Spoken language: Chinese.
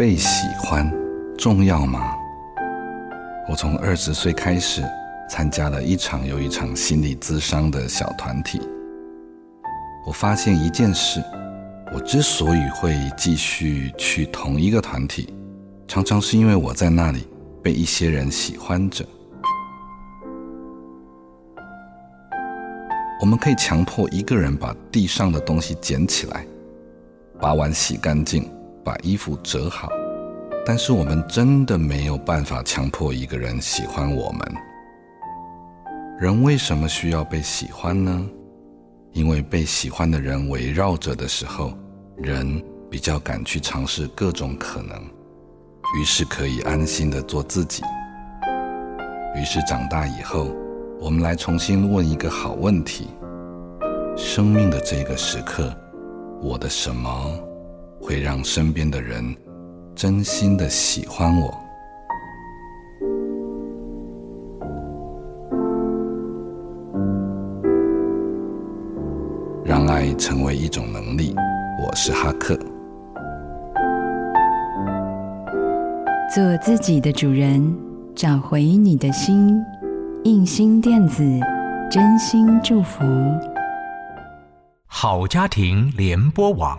被喜欢重要吗？我从二十岁开始参加了一场又一场心理咨商的小团体。我发现一件事：我之所以会继续去同一个团体，常常是因为我在那里被一些人喜欢着。我们可以强迫一个人把地上的东西捡起来，把碗洗干净。把衣服折好，但是我们真的没有办法强迫一个人喜欢我们。人为什么需要被喜欢呢？因为被喜欢的人围绕着的时候，人比较敢去尝试各种可能，于是可以安心的做自己。于是长大以后，我们来重新问一个好问题：生命的这个时刻，我的什么？会让身边的人真心的喜欢我，让爱成为一种能力。我是哈克，做自己的主人，找回你的心。印心电子，真心祝福。好家庭联播网。